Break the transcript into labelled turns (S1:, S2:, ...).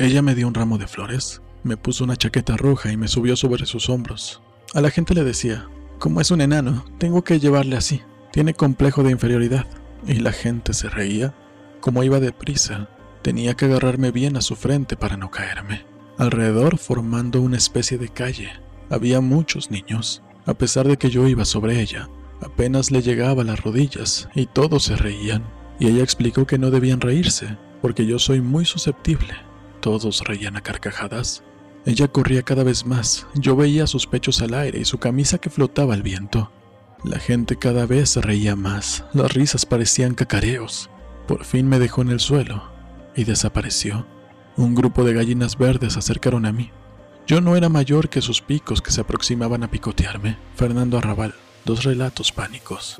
S1: Ella me dio un ramo de flores, me puso una chaqueta roja y me subió sobre sus hombros. A la gente le decía, como es un enano, tengo que llevarle así, tiene complejo de inferioridad. Y la gente se reía. Como iba deprisa, tenía que agarrarme bien a su frente para no caerme. Alrededor, formando una especie de calle, había muchos niños. A pesar de que yo iba sobre ella, apenas le llegaba a las rodillas y todos se reían. Y ella explicó que no debían reírse, porque yo soy muy susceptible. Todos reían a carcajadas. Ella corría cada vez más, yo veía sus pechos al aire y su camisa que flotaba al viento. La gente cada vez reía más, las risas parecían cacareos. Por fin me dejó en el suelo y desapareció. Un grupo de gallinas verdes se acercaron a mí. Yo no era mayor que sus picos que se aproximaban a picotearme. Fernando Arrabal, dos relatos pánicos.